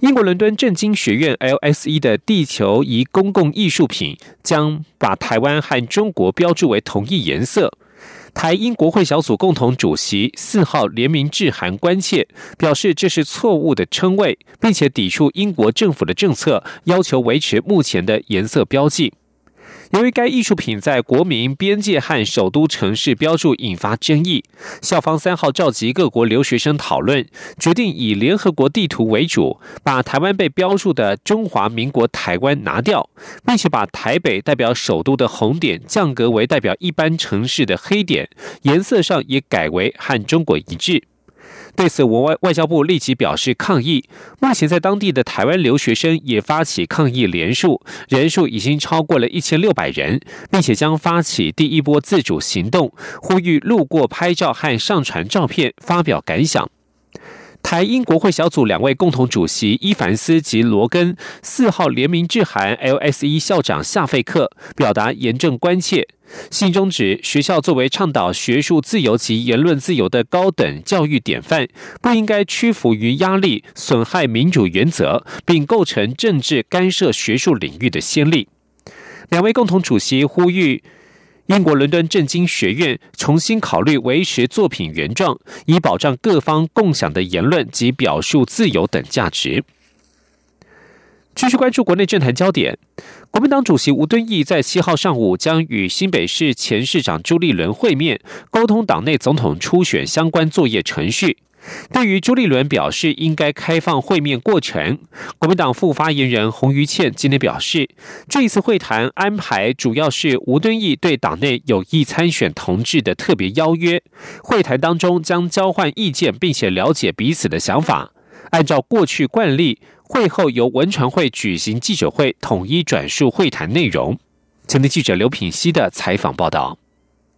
英国伦敦政经学院 LSE 的地球仪公共艺术品将把台湾和中国标注为同一颜色。台英国会小组共同主席四号联名致函关切，表示这是错误的称谓，并且抵触英国政府的政策，要求维持目前的颜色标记。由于该艺术品在国民边界和首都城市标注引发争议，校方三号召集各国留学生讨论，决定以联合国地图为主，把台湾被标注的中华民国台湾拿掉，并且把台北代表首都的红点降格为代表一般城市的黑点，颜色上也改为和中国一致。对此，我外外交部立即表示抗议。目前，在当地的台湾留学生也发起抗议联署，人数已经超过了一千六百人，并且将发起第一波自主行动，呼吁路过拍照和上传照片，发表感想。台英国会小组两位共同主席伊凡斯及罗根四号联名致函 LSE 校长夏费克，表达严正关切。信中指，学校作为倡导学术自由及言论自由的高等教育典范，不应该屈服于压力，损害民主原则，并构成政治干涉学术领域的先例。两位共同主席呼吁。英国伦敦政经学院重新考虑维持作品原状，以保障各方共享的言论及表述自由等价值。继续关注国内政坛焦点，国民党主席吴敦义在七号上午将与新北市前市长朱立伦会面，沟通党内总统初选相关作业程序。对于朱立伦表示应该开放会面过程，国民党副发言人洪于倩今天表示，这一次会谈安排主要是吴敦义对党内有意参选同志的特别邀约，会谈当中将交换意见，并且了解彼此的想法。按照过去惯例，会后由文传会举行记者会，统一转述会谈内容。前的记者刘品熙的采访报道。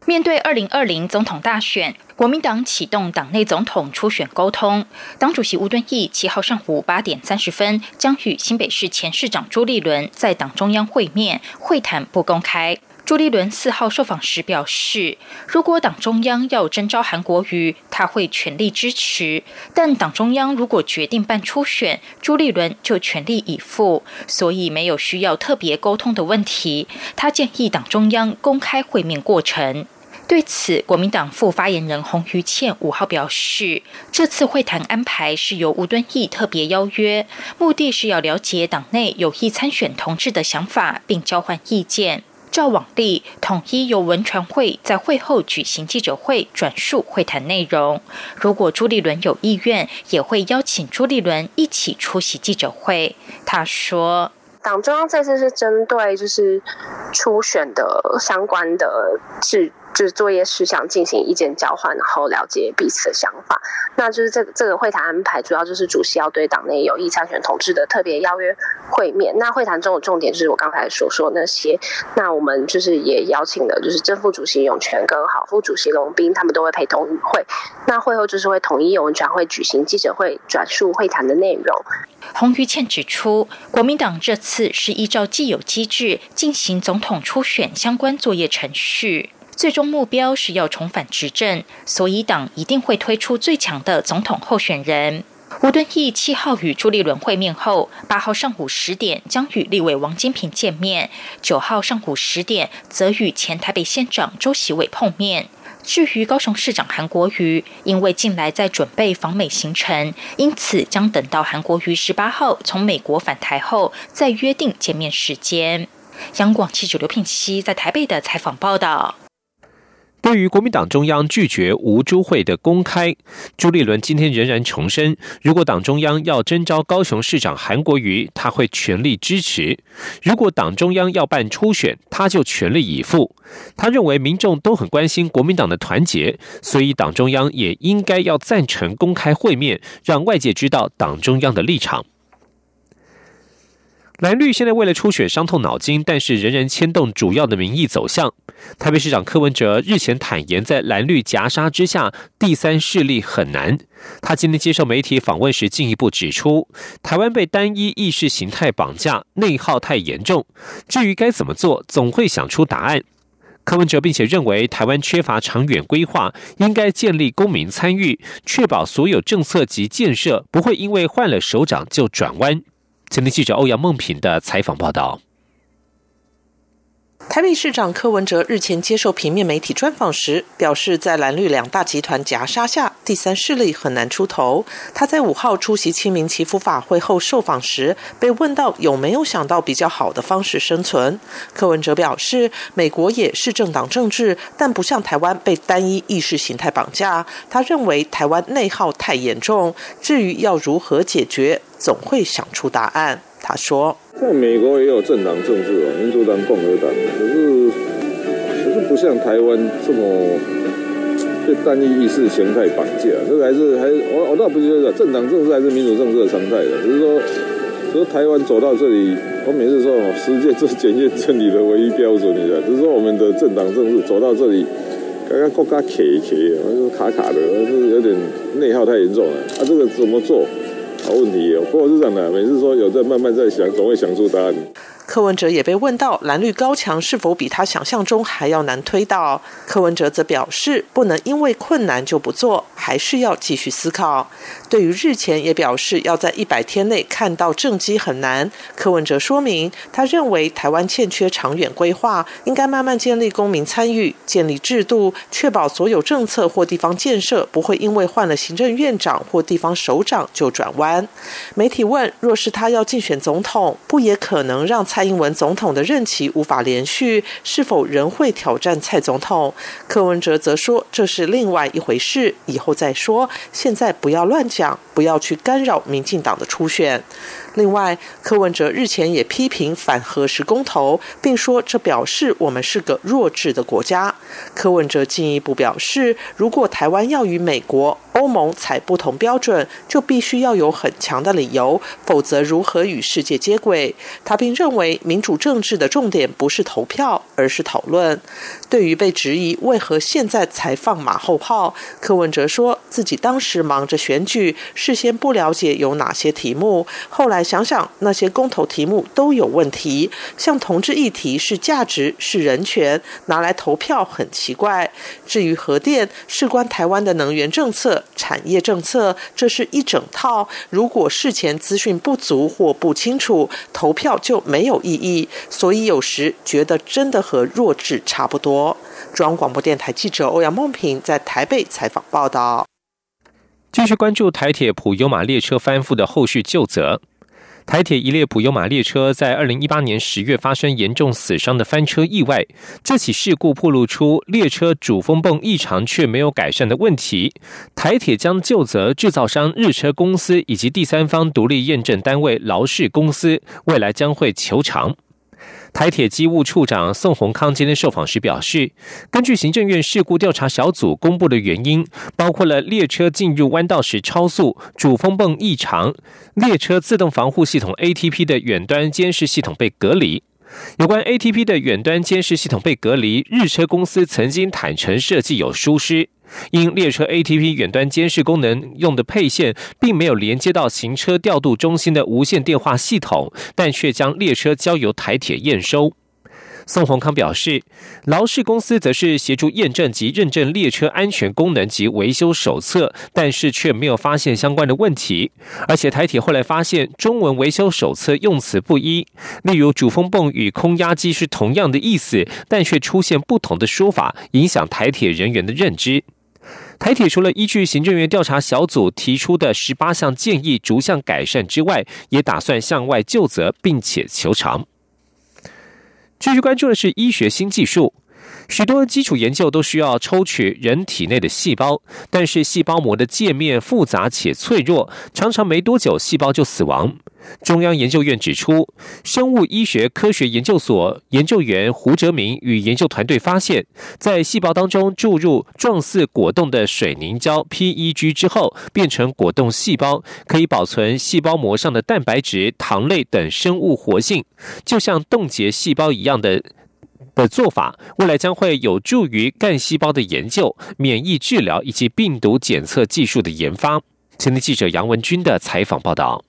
面对二零二零总统大选，国民党启动党内总统初选沟通。党主席吴敦义七号上午八点三十分将与新北市前市长朱立伦在党中央会面，会谈不公开。朱立伦四号受访时表示，如果党中央要征召韩国瑜，他会全力支持；但党中央如果决定办初选，朱立伦就全力以赴，所以没有需要特别沟通的问题。他建议党中央公开会面过程。对此，国民党副发言人洪于倩五号表示，这次会谈安排是由吴敦义特别邀约，目的是要了解党内有意参选同志的想法，并交换意见。照往例，统一由文传会在会后举行记者会，转述会谈内容。如果朱立伦有意愿，也会邀请朱立伦一起出席记者会。他说：“党中央这次是针对就是初选的相关的制。”就是作业事项进行意见交换，然后了解彼此的想法。那就是这个这个会谈安排，主要就是主席要对党内有意参选同志的特别邀约会面。那会谈中的重点就是我刚才所说那些。那我们就是也邀请了，就是正副主席永泉跟好副主席龙斌，他们都会陪同与会。那会后就是会统一由文传会举行记者会，转述会谈的内容。洪于倩指出，国民党这次是依照既有机制进行总统初选相关作业程序。最终目标是要重返执政，所以党一定会推出最强的总统候选人。吴敦义七号与朱立伦会面后，八号上午十点将与立委王金平见面，九号上午十点则与前台北县长周喜伟碰面。至于高雄市长韩国瑜，因为近来在准备访美行程，因此将等到韩国瑜十八号从美国返台后再约定见面时间。央广记者刘品熙在台北的采访报道。对于国民党中央拒绝吴朱会的公开，朱立伦今天仍然重申，如果党中央要征召高雄市长韩国瑜，他会全力支持；如果党中央要办初选，他就全力以赴。他认为民众都很关心国民党的团结，所以党中央也应该要赞成公开会面，让外界知道党中央的立场。蓝绿现在为了初选伤透脑筋，但是仍然牵动主要的民意走向。台北市长柯文哲日前坦言，在蓝绿夹杀之下，第三势力很难。他今天接受媒体访问时，进一步指出，台湾被单一意识形态绑架，内耗太严重。至于该怎么做，总会想出答案。柯文哲并且认为，台湾缺乏长远规划，应该建立公民参与，确保所有政策及建设不会因为换了首长就转弯。前天记者欧阳梦平的采访报道。台北市长柯文哲日前接受平面媒体专访时表示，在蓝绿两大集团夹杀下，第三势力很难出头。他在五号出席清明祈福法会后受访时，被问到有没有想到比较好的方式生存。柯文哲表示，美国也是政党政治，但不像台湾被单一意识形态绑架。他认为台湾内耗太严重，至于要如何解决，总会想出答案。他说：“在美国也有政党政治哦，民主党、共和党，可是可是不像台湾这么被单一意识形态绑架。这个还是还我我倒不觉得政党政治还是民主政治的常态的。只是说，只是台湾走到这里，我每次说世界是检验真理的唯一标准，你知道？只是说我们的政党政治走到这里，刚刚国家卡一卡，就是卡卡的，是有点内耗太严重了。啊，这个怎么做？好问题哦，不过是这样的，每次说有在慢慢在想，总会想出答案。柯文哲也被问到蓝绿高墙是否比他想象中还要难推倒，柯文哲则表示不能因为困难就不做，还是要继续思考。对于日前也表示要在一百天内看到政绩很难，柯文哲说明他认为台湾欠缺长远规划，应该慢慢建立公民参与，建立制度，确保所有政策或地方建设不会因为换了行政院长或地方首长就转弯。媒体问：若是他要竞选总统，不也可能让？蔡英文总统的任期无法连续，是否仍会挑战蔡总统？柯文哲则说这是另外一回事，以后再说。现在不要乱讲，不要去干扰民进党的初选。另外，柯文哲日前也批评反核时公投，并说这表示我们是个弱智的国家。柯文哲进一步表示，如果台湾要与美国、欧盟采不同标准，就必须要有很强的理由，否则如何与世界接轨？他并认为，民主政治的重点不是投票，而是讨论。对于被质疑为何现在才放马后炮，柯文哲说自己当时忙着选举，事先不了解有哪些题目，后来。想想那些公投题目都有问题，像同志议题是价值是人权，拿来投票很奇怪。至于核电，事关台湾的能源政策、产业政策，这是一整套。如果事前资讯不足或不清楚，投票就没有意义。所以有时觉得真的和弱智差不多。中央广播电台记者欧阳梦平在台北采访报道。继续关注台铁普悠马列车翻覆的后续救责。台铁一列普悠马列车在二零一八年十月发生严重死伤的翻车意外，这起事故暴露出列车主风泵异常却没有改善的问题。台铁将就责制造商日车公司以及第三方独立验证单位劳氏公司，未来将会求偿。台铁机务处长宋宏康今天受访时表示，根据行政院事故调查小组公布的原因，包括了列车进入弯道时超速、主风泵异常、列车自动防护系统 ATP 的远端监视系统被隔离。有关 ATP 的远端监视系统被隔离，日车公司曾经坦诚设计有疏失。因列车 ATP 远端监视功能用的配线并没有连接到行车调度中心的无线电话系统，但却将列车交由台铁验收。宋宏康表示，劳氏公司则是协助验证及认证列车安全功能及维修手册，但是却没有发现相关的问题。而且台铁后来发现中文维修手册用词不一，例如主风泵与空压机是同样的意思，但却出现不同的说法，影响台铁人员的认知。台铁除了依据行政院调查小组提出的十八项建议逐项改善之外，也打算向外就责，并且求偿。继续关注的是医学新技术。许多基础研究都需要抽取人体内的细胞，但是细胞膜的界面复杂且脆弱，常常没多久细胞就死亡。中央研究院指出，生物医学科学研究所研究员胡哲明与研究团队发现，在细胞当中注入状似果冻的水凝胶 （PEG） 之后，变成果冻细胞，可以保存细胞膜上的蛋白质、糖类等生物活性，就像冻结细胞一样的。的做法，未来将会有助于干细胞的研究、免疫治疗以及病毒检测技术的研发。前天记者杨文军的采访报道。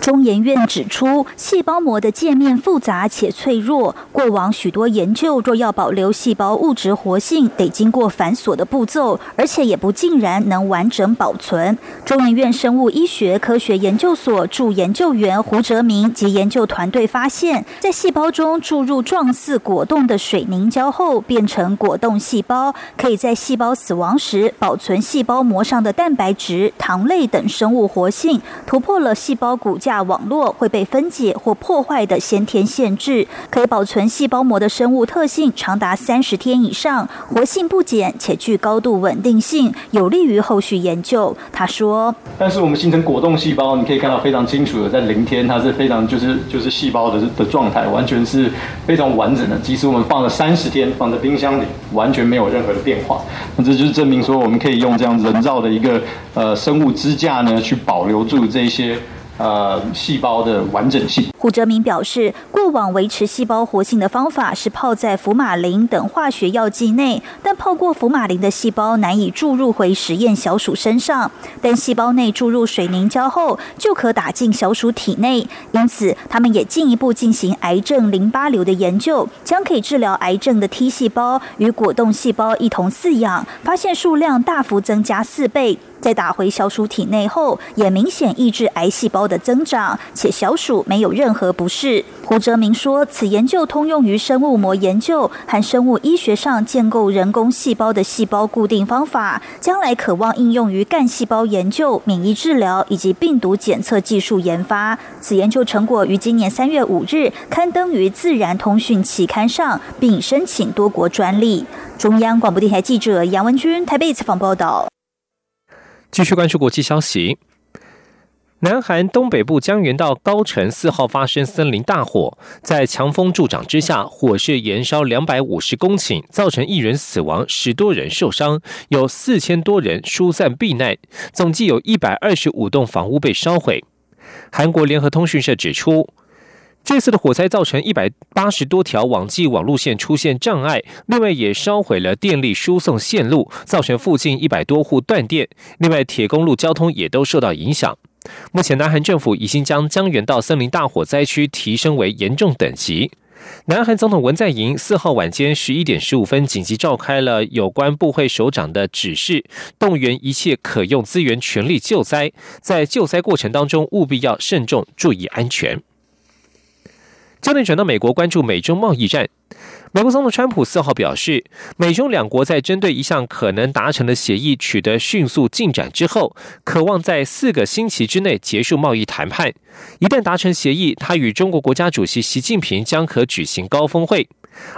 中研院指出，细胞膜的界面复杂且脆弱。过往许多研究若要保留细胞物质活性，得经过繁琐的步骤，而且也不尽然能完整保存。中研院生物医学科学研究所助研究员胡哲明及研究团队发现，在细胞中注入状似果冻的水凝胶后，变成果冻细胞，可以在细胞死亡时保存细胞膜上的蛋白质、糖类等生物活性，突破了细胞骨。架网络会被分解或破坏的先天限制，可以保存细胞膜的生物特性长达三十天以上，活性不减且具高度稳定性，有利于后续研究。他说：“但是我们形成果冻细胞，你可以看到非常清楚的，在零天它是非常就是就是细胞的的状态，完全是非常完整的。即使我们放了三十天，放在冰箱里，完全没有任何的变化。那这就是证明说，我们可以用这样人造的一个呃生物支架呢，去保留住这些。”呃，细胞的完整性。胡哲明表示，过往维持细胞活性的方法是泡在福马林等化学药剂内，但泡过福马林的细胞难以注入回实验小鼠身上。但细胞内注入水凝胶后，就可打进小鼠体内。因此，他们也进一步进行癌症淋巴瘤的研究，将可以治疗癌症的 T 细胞与果冻细胞一同饲养，发现数量大幅增加四倍。在打回小鼠体内后，也明显抑制癌细胞的增长，且小鼠没有任何不适。胡哲明说，此研究通用于生物膜研究和生物医学上建构人工细胞的细胞固定方法，将来渴望应用于干细胞研究、免疫治疗以及病毒检测技术研发。此研究成果于今年三月五日刊登于《自然通讯》期刊上，并申请多国专利。中央广播电台记者杨文君台北采访报道。继续关注国际消息，南韩东北部江原道高城四号发生森林大火，在强风助长之下，火势延烧两百五十公顷，造成一人死亡，十多人受伤，有四千多人疏散避难，总计有一百二十五栋房屋被烧毁。韩国联合通讯社指出。这次的火灾造成一百八十多条网际网路线出现障碍，另外也烧毁了电力输送线路，造成附近一百多户断电。另外，铁公路交通也都受到影响。目前，南韩政府已经将江原道森林大火灾区提升为严重等级。南韩总统文在寅四号晚间十一点十五分紧急召开了有关部会首长的指示，动员一切可用资源，全力救灾。在救灾过程当中，务必要慎重，注意安全。焦点转到美国，关注美中贸易战。美国总统川普四号表示，美中两国在针对一项可能达成的协议取得迅速进展之后，渴望在四个星期之内结束贸易谈判。一旦达成协议，他与中国国家主席习近平将可举行高峰会。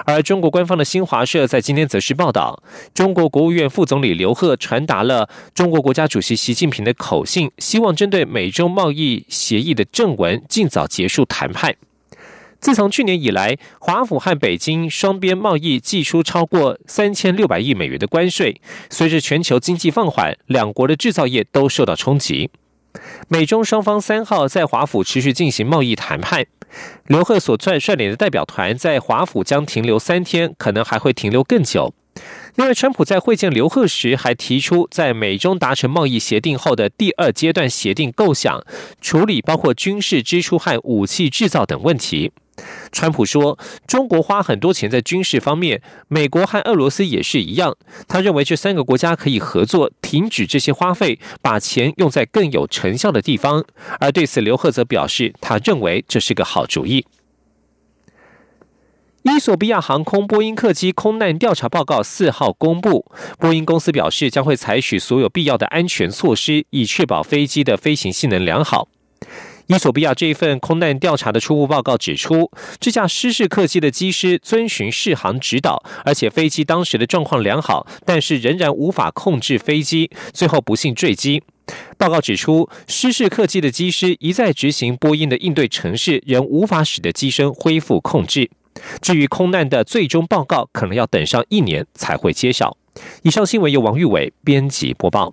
而中国官方的新华社在今天则是报道，中国国务院副总理刘鹤传达了中国国家主席习近平的口信，希望针对美中贸易协议的正文尽早结束谈判。自从去年以来，华府和北京双边贸易寄出超过三千六百亿美元的关税。随着全球经济放缓，两国的制造业都受到冲击。美中双方三号在华府持续进行贸易谈判。刘鹤所率率领的代表团在华府将停留三天，可能还会停留更久。另外，川普在会见刘鹤时还提出，在美中达成贸易协定后的第二阶段协定构想，处理包括军事支出和武器制造等问题。川普说：“中国花很多钱在军事方面，美国和俄罗斯也是一样。他认为这三个国家可以合作，停止这些花费，把钱用在更有成效的地方。”而对此，刘鹤则表示，他认为这是个好主意。伊索比亚航空波音客机空难调查报告四号公布，波音公司表示将会采取所有必要的安全措施，以确保飞机的飞行性能良好。伊索比亚这一份空难调查的初步报告指出，这架失事客机的机师遵循适航指导，而且飞机当时的状况良好，但是仍然无法控制飞机，最后不幸坠机。报告指出，失事客机的机师一再执行波音的应对程式，仍无法使得机身恢复控制。至于空难的最终报告，可能要等上一年才会揭晓。以上新闻由王玉伟编辑播报。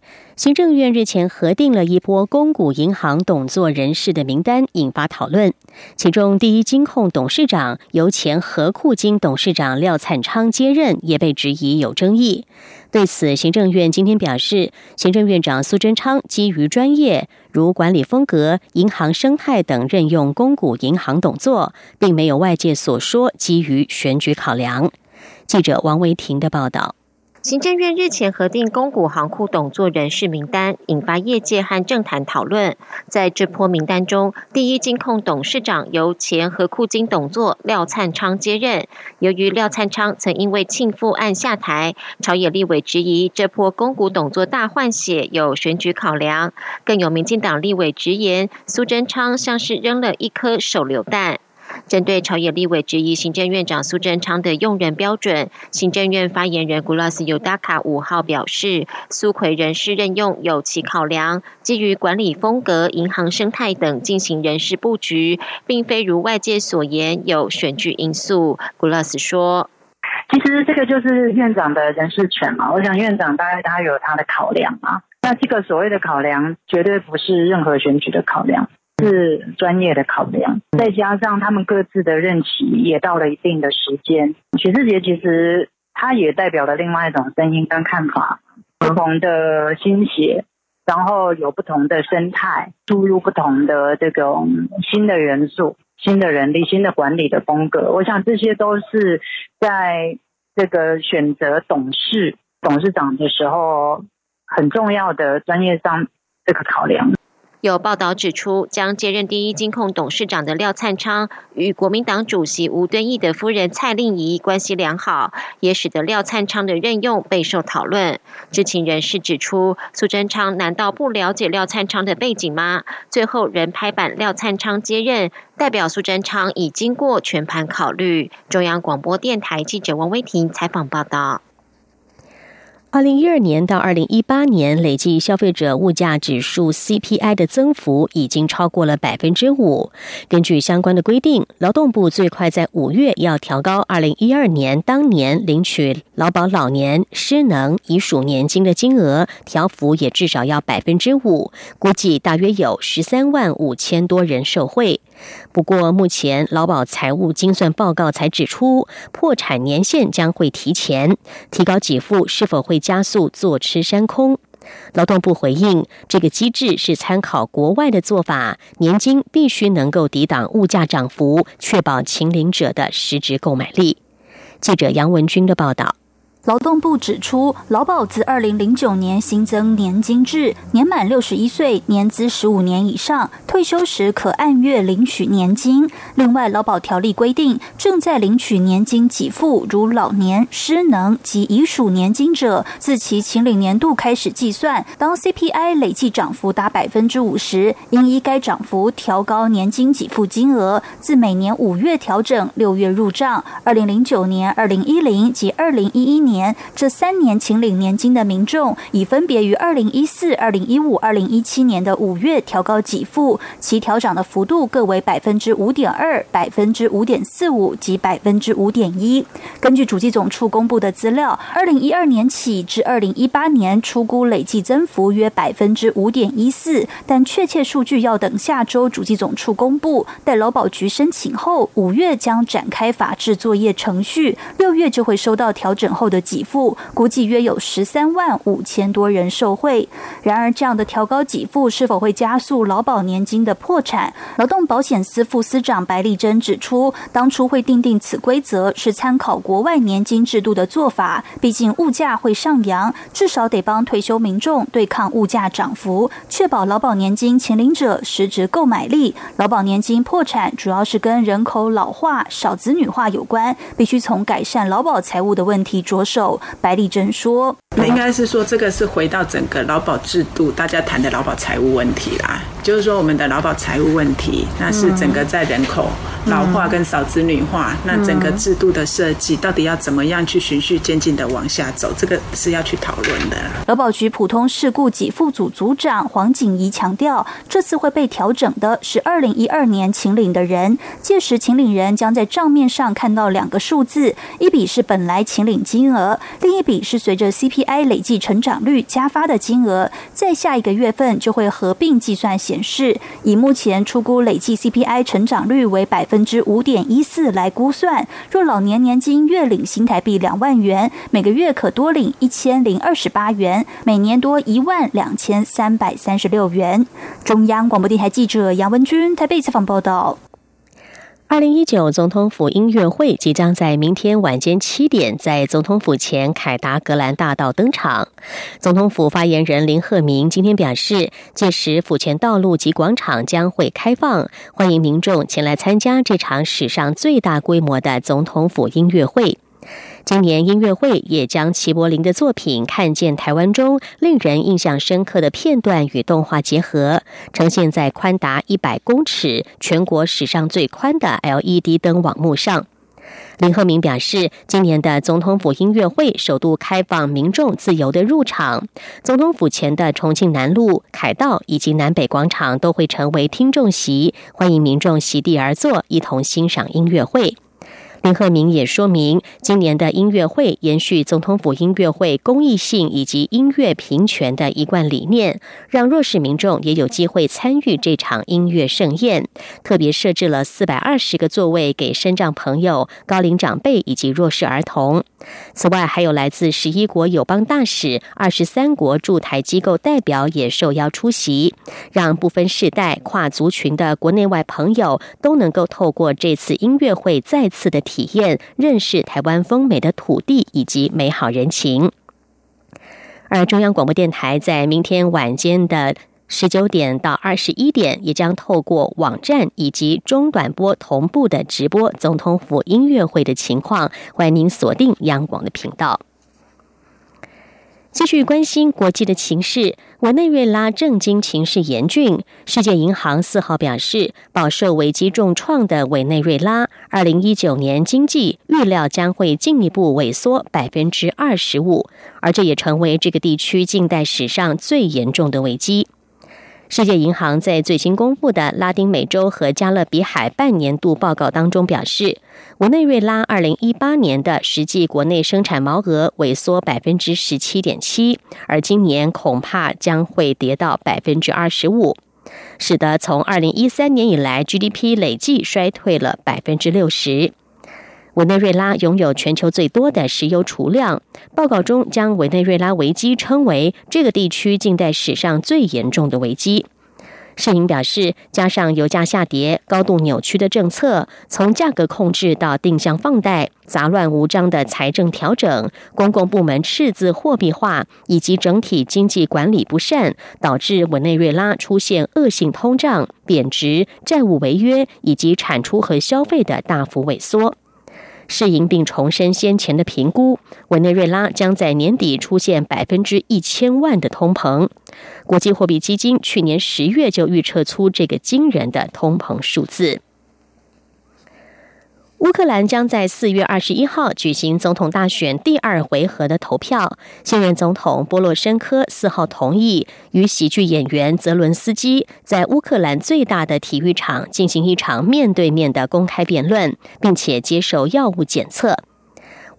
行政院日前核定了一波公股银行董座人士的名单，引发讨论。其中，第一金控董事长由前和库金董事长廖灿昌接任，也被质疑有争议。对此，行政院今天表示，行政院长苏贞昌基于专业，如管理风格、银行生态等，任用公股银行董座，并没有外界所说基于选举考量。记者王维婷的报道。行政院日前核定公股行库董座人事名单，引发业界和政坛讨论。在这波名单中，第一金控董事长由前和库金董座廖灿昌接任。由于廖灿昌曾因为庆父案下台，朝野立委质疑这波公股董座大换血有选举考量。更有民进党立委直言，苏贞昌像是扔了一颗手榴弹。针对朝野立委质疑行政院长苏贞昌的用人标准，行政院发言人古拉斯尤达卡五号表示，苏奎人事任用有其考量，基于管理风格、银行生态等进行人事布局，并非如外界所言有选举因素。古拉斯说：“其实这个就是院长的人事权嘛，我想院长大概他有他的考量啊，那这个所谓的考量绝对不是任何选举的考量。”是专业的考量，再加上他们各自的任期也到了一定的时间。许志杰其实他也代表了另外一种声音跟看法，不同的心血，然后有不同的生态，注入不同的这种新的元素、新的人力、新的管理的风格。我想这些都是在这个选择董事、董事长的时候很重要的专业上这个考量。有报道指出，将接任第一金控董事长的廖灿昌与国民党主席吴敦义的夫人蔡令仪关系良好，也使得廖灿昌的任用备受讨论。知情人士指出，苏贞昌难道不了解廖灿昌的背景吗？最后仍拍板廖灿昌接任，代表苏贞昌已经过全盘考虑。中央广播电台记者王威婷采访报道。二零一二年到二零一八年，累计消费者物价指数 CPI 的增幅已经超过了百分之五。根据相关的规定，劳动部最快在五月要调高二零一二年当年领取劳保老年失能遗属年金的金额，调幅也至少要百分之五，估计大约有十三万五千多人受惠。不过，目前劳保财务精算报告才指出，破产年限将会提前，提高给付是否会加速坐吃山空？劳动部回应，这个机制是参考国外的做法，年金必须能够抵挡物价涨幅，确保秦领者的实质购买力。记者杨文军的报道。劳动部指出，劳保自二零零九年新增年金制，年满六十一岁、年资十五年以上，退休时可按月领取年金。另外，劳保条例规定，正在领取年金给付，如老年、失能及遗属年金者，自其请领年度开始计算，当 CPI 累计涨幅达百分之五十，应依该涨幅调高年金给付金额，自每年五月调整，六月入账。二零零九年、二零一零及二零一一年。年这三年请领年金的民众，已分别于二零一四、二零一五、二零一七年的五月调高给付，其调涨的幅度各为百分之五点二、百分之五点四五及百分之五点一。根据主计总处公布的资料，二零一二年起至二零一八年出估累计增幅约百分之五点一四，但确切数据要等下周主计总处公布。待劳保局申请后，五月将展开法制作业程序，六月就会收到调整后的。给付，估计约有十三万五千多人受惠。然而，这样的调高给付是否会加速劳保年金的破产？劳动保险司副司长白丽珍指出，当初会定定此规则是参考国外年金制度的做法，毕竟物价会上扬，至少得帮退休民众对抗物价涨幅，确保劳保年金前领者实质购买力。劳保年金破产主要是跟人口老化、少子女化有关，必须从改善劳保财务的问题着手。白丽珍说：“应该是说，这个是回到整个劳保制度，大家谈的劳保财务问题啦。就是说，我们的劳保财务问题，那是整个在人口老化跟少子女化，那整个制度的设计，到底要怎么样去循序渐进的往下走，这个是要去讨论的。”劳保局普通事故给付组组长黄景怡强调，这次会被调整的是二零一二年请领的人，届时请领人将在账面上看到两个数字，一笔是本来请领金额，另一笔是随着 CPI 累计成长率加发的金额，在下一个月份就会合并计算显示。以目前出估累计 CPI 成长率为百分之五点一四来估算，若老年年金月领新台币两万元，每个月可多领一千零二十八元，每年多一万两千三百三十六元。中央广播电台记者杨文君台北采访报道。二零一九总统府音乐会即将在明天晚间七点在总统府前凯达格兰大道登场。总统府发言人林鹤明今天表示，届时府前道路及广场将会开放，欢迎民众前来参加这场史上最大规模的总统府音乐会。今年音乐会也将齐柏林的作品《看见台湾》中令人印象深刻的片段与动画结合，呈现在宽达一百公尺、全国史上最宽的 LED 灯网幕上。林鹤明表示，今年的总统府音乐会首度开放民众自由的入场，总统府前的重庆南路、凯道以及南北广场都会成为听众席，欢迎民众席地而坐，一同欣赏音乐会。林鹤鸣也说明，今年的音乐会延续总统府音乐会公益性以及音乐平权的一贯理念，让弱势民众也有机会参与这场音乐盛宴。特别设置了四百二十个座位给身障朋友、高龄长辈以及弱势儿童。此外，还有来自十一国友邦大使、二十三国驻台机构代表也受邀出席，让不分世代、跨族群的国内外朋友都能够透过这次音乐会再次的。体验认识台湾丰美的土地以及美好人情。而中央广播电台在明天晚间的十九点到二十一点，也将透过网站以及中短波同步的直播总统府音乐会的情况。欢迎您锁定央广的频道。继续关心国际的情势，委内瑞拉政经情势严峻。世界银行四号表示，饱受危机重创的委内瑞拉，二零一九年经济预料将会进一步萎缩百分之二十五，而这也成为这个地区近代史上最严重的危机。世界银行在最新公布的拉丁美洲和加勒比海半年度报告当中表示，委内瑞拉二零一八年的实际国内生产毛额萎缩百分之十七点七，而今年恐怕将会跌到百分之二十五，使得从二零一三年以来 GDP 累计衰退了百分之六十。委内瑞拉拥有全球最多的石油储量。报告中将委内瑞拉危机称为这个地区近代史上最严重的危机。世银表示，加上油价下跌、高度扭曲的政策，从价格控制到定向放贷、杂乱无章的财政调整、公共部门赤字货币化以及整体经济管理不善，导致委内瑞拉出现恶性通胀、贬值、债务违约以及产出和消费的大幅萎缩。适应并重申先前的评估，委内瑞拉将在年底出现百分之一千万的通膨。国际货币基金去年十月就预测出这个惊人的通膨数字。乌克兰将在四月二十一号举行总统大选第二回合的投票。现任总统波洛申科四号同意与喜剧演员泽伦斯基在乌克兰最大的体育场进行一场面对面的公开辩论，并且接受药物检测。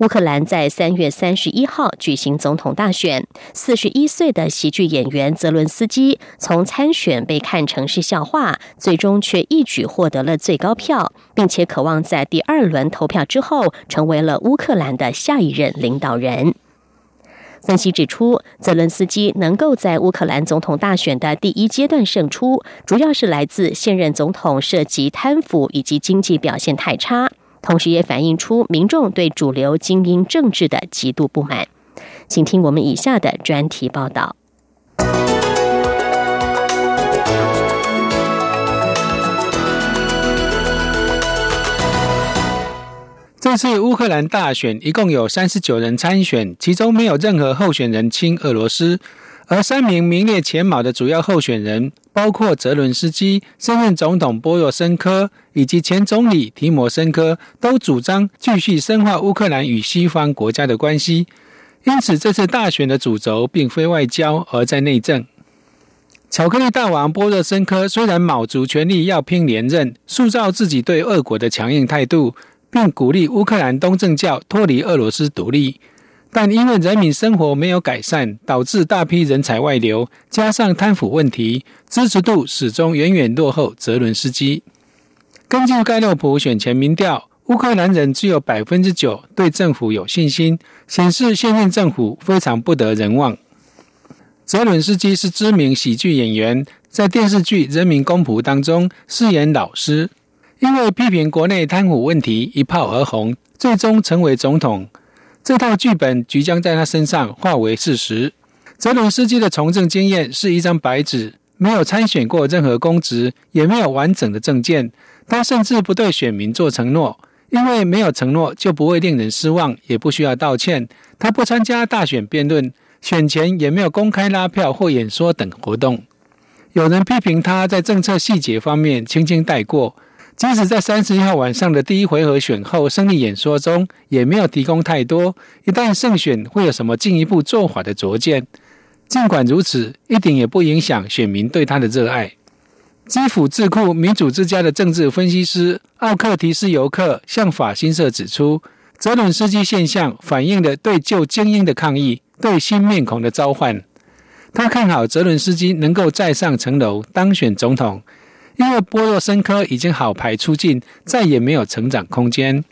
乌克兰在三月三十一号举行总统大选，四十一岁的喜剧演员泽伦斯基从参选被看成是笑话，最终却一举获得了最高票，并且渴望在第二轮投票之后成为了乌克兰的下一任领导人。分析指出，泽伦斯基能够在乌克兰总统大选的第一阶段胜出，主要是来自现任总统涉及贪腐以及经济表现太差。同时，也反映出民众对主流精英政治的极度不满。请听我们以下的专题报道。这次乌克兰大选一共有三十九人参选，其中没有任何候选人亲俄罗斯。而三名名列前茅的主要候选人，包括泽伦斯基、现任总统波若申科以及前总理提摩申科，都主张继续深化乌克兰与西方国家的关系。因此，这次大选的主轴并非外交，而在内政。巧克力大王波若申科虽然卯足全力要拼连任，塑造自己对俄国的强硬态度，并鼓励乌克兰东正教脱离俄罗斯独立。但因为人民生活没有改善，导致大批人才外流，加上贪腐问题，支持度始终远远落后泽伦斯基。根据盖洛普选前民调，乌克兰人只有百分之九对政府有信心，显示现任政府非常不得人望。泽伦斯基是知名喜剧演员，在电视剧《人民公仆》当中饰演老师，因为批评国内贪腐问题一炮而红，最终成为总统。这套剧本即将在他身上化为事实。泽伦斯基的从政经验是一张白纸，没有参选过任何公职，也没有完整的政见。他甚至不对选民做承诺，因为没有承诺就不会令人失望，也不需要道歉。他不参加大选辩论，选前也没有公开拉票或演说等活动。有人批评他在政策细节方面轻轻带过。即使在三十一号晚上的第一回合选后胜利演说中，也没有提供太多一旦胜选会有什么进一步做法的拙见。尽管如此，一点也不影响选民对他的热爱。基辅智库民主之家的政治分析师奥克提斯尤克向法新社指出，泽伦斯基现象反映了对旧精英的抗议，对新面孔的召唤。他看好泽伦斯基能够再上层楼当选总统。因为波若申科已经好牌出尽，再也没有成长空间。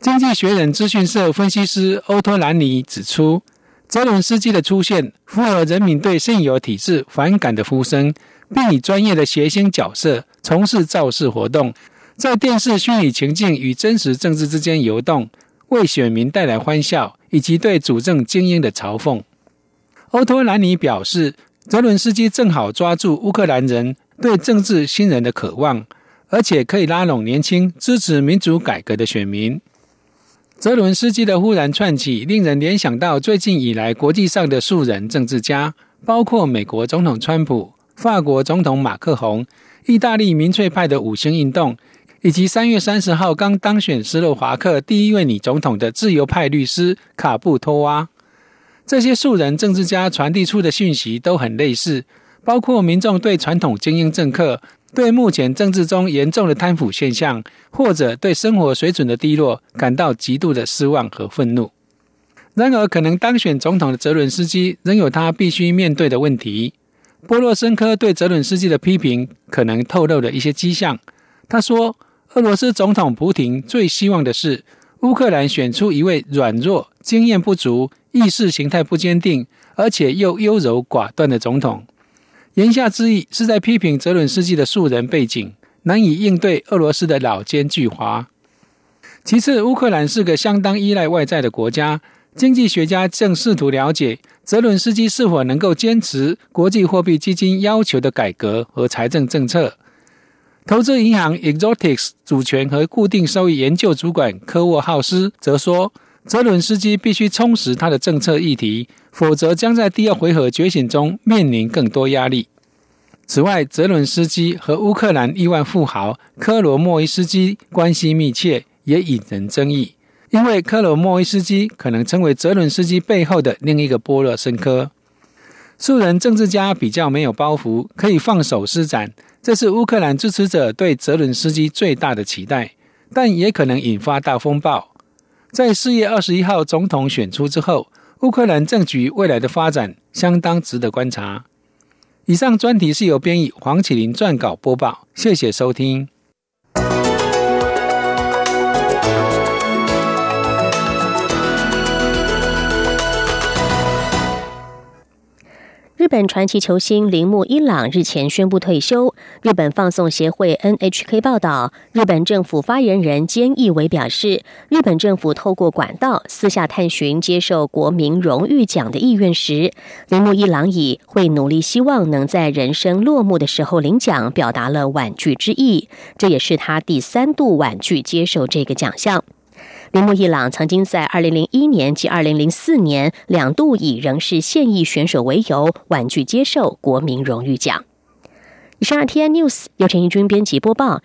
经济学人资讯社分析师欧托兰尼指出，泽伦斯基的出现符合人民对现有体制反感的呼声，并以专业的谐星角色从事造势活动，在电视虚拟情境与真实政治之间游动，为选民带来欢笑以及对主政精英的嘲讽。欧托兰尼表示，泽伦斯基正好抓住乌克兰人。对政治新人的渴望，而且可以拉拢年轻、支持民主改革的选民。泽伦斯基的忽然窜起，令人联想到最近以来国际上的数人政治家，包括美国总统川普、法国总统马克宏、意大利民粹派的五星运动，以及三月三十号刚当选斯洛伐克第一位女总统的自由派律师卡布托娃。这些素人政治家传递出的讯息都很类似。包括民众对传统精英政客、对目前政治中严重的贪腐现象，或者对生活水准的低落感到极度的失望和愤怒。然而，可能当选总统的泽伦斯基仍有他必须面对的问题。波洛申科对泽伦斯基的批评可能透露了一些迹象。他说：“俄罗斯总统普廷最希望的是乌克兰选出一位软弱、经验不足、意识形态不坚定，而且又优柔寡断的总统。”言下之意是在批评泽伦斯基的素人背景难以应对俄罗斯的老奸巨猾。其次，乌克兰是个相当依赖外债的国家，经济学家正试图了解泽伦斯基是否能够坚持国际货币基金要求的改革和财政政策。投资银行 Exotics 主权和固定收益研究主管科沃浩斯则说，泽伦斯基必须充实他的政策议题。否则将在第二回合觉醒中面临更多压力。此外，泽伦斯基和乌克兰亿万富豪科罗莫伊斯基关系密切，也引人争议。因为科罗莫伊斯基可能成为泽伦斯基背后的另一个波罗申科。素人政治家比较没有包袱，可以放手施展，这是乌克兰支持者对泽伦斯基最大的期待，但也可能引发大风暴。在四月二十一号总统选出之后，乌克兰政局未来的发展相当值得观察。以上专题是由编译黄启林撰稿播报，谢谢收听。日本传奇球星铃木一朗日前宣布退休。日本放送协会 NHK 报道，日本政府发言人菅义伟表示，日本政府透过管道私下探寻接受国民荣誉奖的意愿时，铃木一朗以会努力，希望能在人生落幕的时候领奖，表达了婉拒之意。这也是他第三度婉拒接受这个奖项。铃木一朗曾经在二零零一年及二零零四年两度以仍是现役选手为由婉拒接受国民荣誉奖。以上 T N News 由陈义军编辑播报。